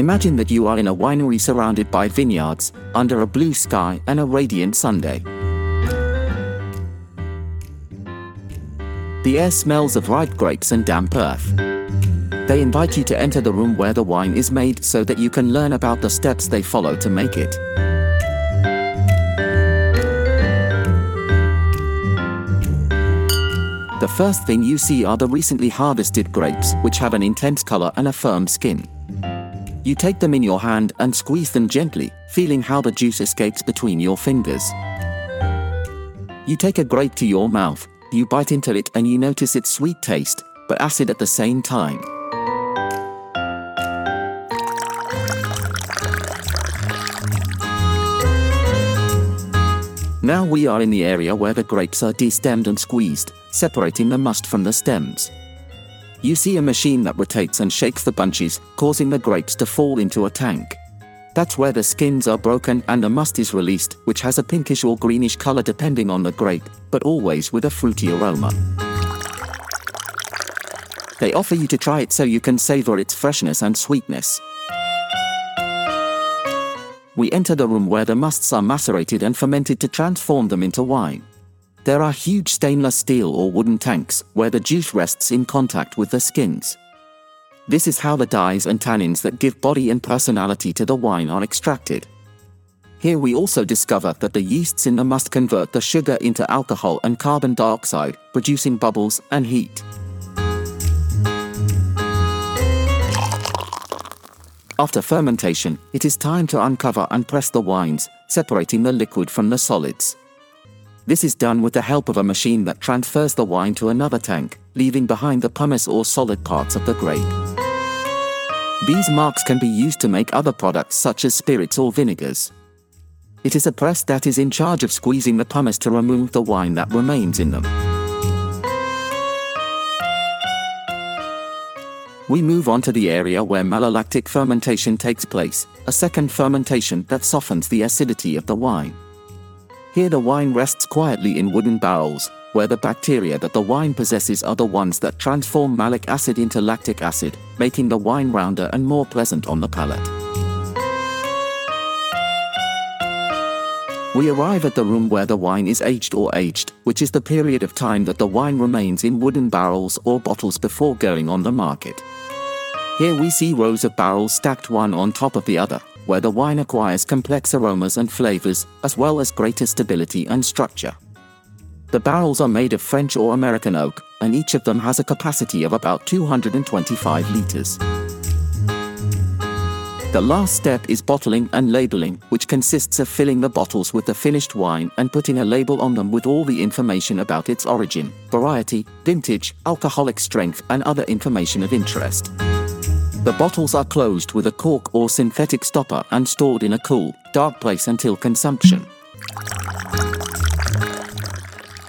Imagine that you are in a winery surrounded by vineyards, under a blue sky and a radiant Sunday. The air smells of ripe grapes and damp earth. They invite you to enter the room where the wine is made so that you can learn about the steps they follow to make it. The first thing you see are the recently harvested grapes, which have an intense color and a firm skin. You take them in your hand and squeeze them gently, feeling how the juice escapes between your fingers. You take a grape to your mouth, you bite into it and you notice its sweet taste, but acid at the same time. Now we are in the area where the grapes are destemmed and squeezed, separating the must from the stems. You see a machine that rotates and shakes the bunches, causing the grapes to fall into a tank. That's where the skins are broken and the must is released, which has a pinkish or greenish color depending on the grape, but always with a fruity aroma. They offer you to try it so you can savor its freshness and sweetness. We enter the room where the musts are macerated and fermented to transform them into wine. There are huge stainless steel or wooden tanks where the juice rests in contact with the skins. This is how the dyes and tannins that give body and personality to the wine are extracted. Here we also discover that the yeasts in the must convert the sugar into alcohol and carbon dioxide, producing bubbles and heat. After fermentation, it is time to uncover and press the wines, separating the liquid from the solids. This is done with the help of a machine that transfers the wine to another tank, leaving behind the pomace or solid parts of the grape. These marcs can be used to make other products such as spirits or vinegars. It is a press that is in charge of squeezing the pomace to remove the wine that remains in them. We move on to the area where malolactic fermentation takes place, a second fermentation that softens the acidity of the wine. Here the wine rests quietly in wooden barrels, where the bacteria that the wine possesses are the ones that transform malic acid into lactic acid, making the wine rounder and more pleasant on the palate. We arrive at the room where the wine is aged or aged, which is the period of time that the wine remains in wooden barrels or bottles before going on the market. Here we see rows of barrels stacked one on top of the other, where the wine acquires complex aromas and flavors, as well as greater stability and structure. The barrels are made of French or American oak, and each of them has a capacity of about 225 liters. The last step is bottling and labeling, which consists of filling the bottles with the finished wine and putting a label on them with all the information about its origin, variety, vintage, alcoholic strength, and other information of interest. The bottles are closed with a cork or synthetic stopper and stored in a cool, dark place until consumption.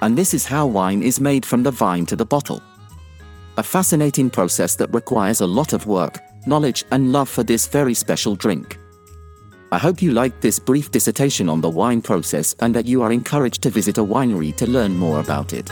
And this is how wine is made from the vine to the bottle. A fascinating process that requires a lot of work, knowledge, and love for this very special drink. I hope you liked this brief dissertation on the wine process and that you are encouraged to visit a winery to learn more about it.